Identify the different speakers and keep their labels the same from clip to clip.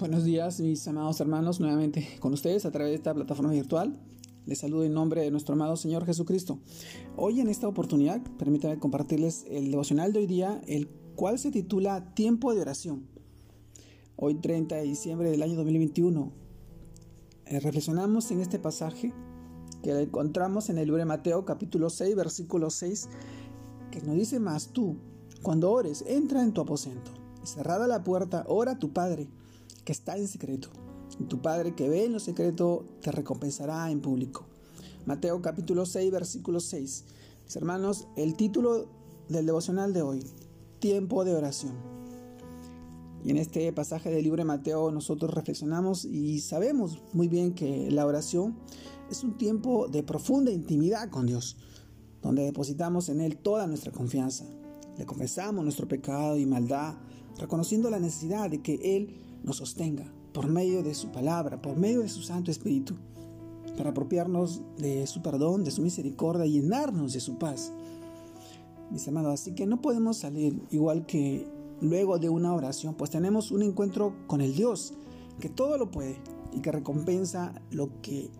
Speaker 1: Buenos días, mis amados hermanos, nuevamente con ustedes a través de esta plataforma virtual. Les saludo en nombre de nuestro amado Señor Jesucristo. Hoy en esta oportunidad, permítanme compartirles el devocional de hoy día, el cual se titula Tiempo de oración. Hoy 30 de diciembre del año 2021. Eh, reflexionamos en este pasaje que encontramos en el libro de Mateo capítulo 6, versículo 6, que nos dice más tú, cuando ores, entra en tu aposento y cerrada la puerta, ora a tu Padre está en secreto. Tu Padre que ve en lo secreto te recompensará en público. Mateo capítulo 6, versículo 6. Mis hermanos, el título del devocional de hoy, tiempo de oración. Y en este pasaje del libro de Mateo nosotros reflexionamos y sabemos muy bien que la oración es un tiempo de profunda intimidad con Dios, donde depositamos en Él toda nuestra confianza. Le confesamos nuestro pecado y maldad, reconociendo la necesidad de que Él nos sostenga por medio de su palabra, por medio de su Santo Espíritu, para apropiarnos de su perdón, de su misericordia y llenarnos de su paz. Mis amados, así que no podemos salir igual que luego de una oración, pues tenemos un encuentro con el Dios que todo lo puede y que recompensa lo que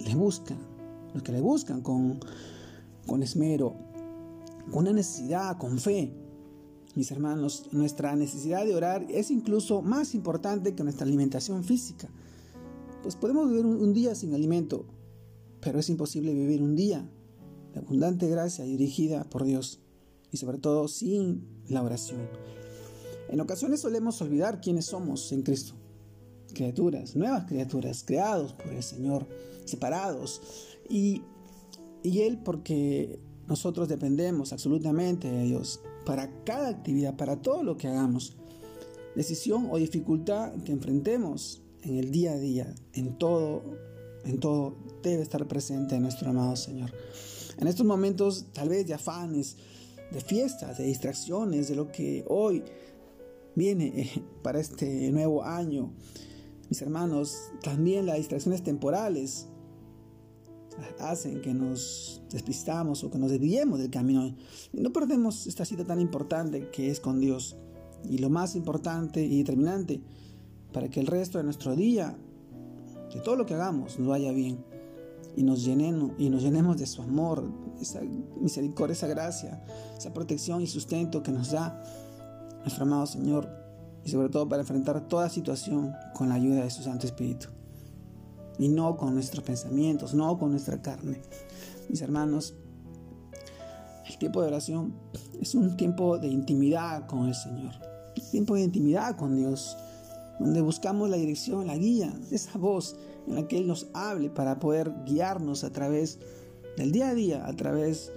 Speaker 1: le buscan, los que le buscan con, con esmero, con necesidad, con fe. Mis hermanos, nuestra necesidad de orar es incluso más importante que nuestra alimentación física. Pues podemos vivir un, día sin alimento, pero es imposible vivir un día de abundante gracia dirigida por Dios y sobre todo sin la oración. En ocasiones solemos olvidar quiénes somos en Cristo. Criaturas, nuevas criaturas, creados por el Señor, separados. Y, y Él porque nosotros dependemos absolutamente de Dios para cada actividad, para todo lo que hagamos. Decisión o dificultad que enfrentemos en el día a día, en todo, en todo debe estar presente nuestro amado Señor. En estos momentos tal vez de afanes, de fiestas, de distracciones, de lo que hoy viene eh, para este nuevo año. Mis hermanos, también las distracciones temporales hacen que nos despistamos o que nos desviemos del camino. No perdemos esta cita tan importante que es con Dios. Y lo más importante y determinante para que el resto de nuestro día, de todo lo que hagamos, nos vaya bien. Y nos, llenemos, y nos llenemos de su amor, esa misericordia, esa gracia, esa protección y sustento que nos da nuestro amado Señor. Y sobre todo para enfrentar toda situación con la ayuda de su Santo Espíritu y no con nuestros pensamientos, no con nuestra carne. Mis hermanos, el tiempo de oración es un tiempo de intimidad con el Señor, un tiempo de intimidad con Dios, donde buscamos la dirección, la guía, esa voz en la que Él nos hable para poder guiarnos a través del día a día, a través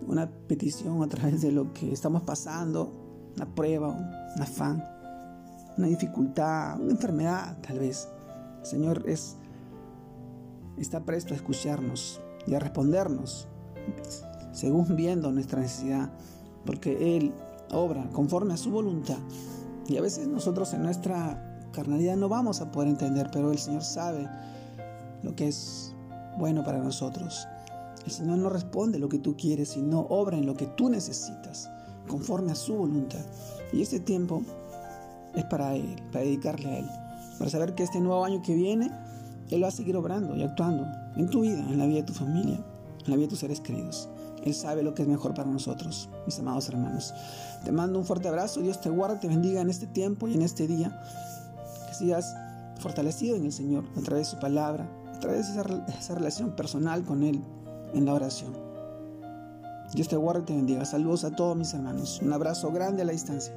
Speaker 1: de una petición, a través de lo que estamos pasando, una prueba, un afán, una dificultad, una enfermedad tal vez. El Señor es está presto a escucharnos y a respondernos según viendo nuestra necesidad, porque Él obra conforme a su voluntad. Y a veces nosotros en nuestra carnalidad no vamos a poder entender, pero el Señor sabe lo que es bueno para nosotros. El Señor no responde lo que tú quieres, sino obra en lo que tú necesitas, conforme a su voluntad. Y este tiempo es para Él, para dedicarle a Él, para saber que este nuevo año que viene él va a seguir obrando y actuando en tu vida, en la vida de tu familia, en la vida de tus seres queridos. Él sabe lo que es mejor para nosotros, mis amados hermanos. Te mando un fuerte abrazo, Dios te guarde, te bendiga en este tiempo y en este día. Que sigas fortalecido en el Señor a través de su palabra, a través de esa, esa relación personal con Él en la oración. Dios te guarde y te bendiga. Saludos a todos mis hermanos. Un abrazo grande a la distancia.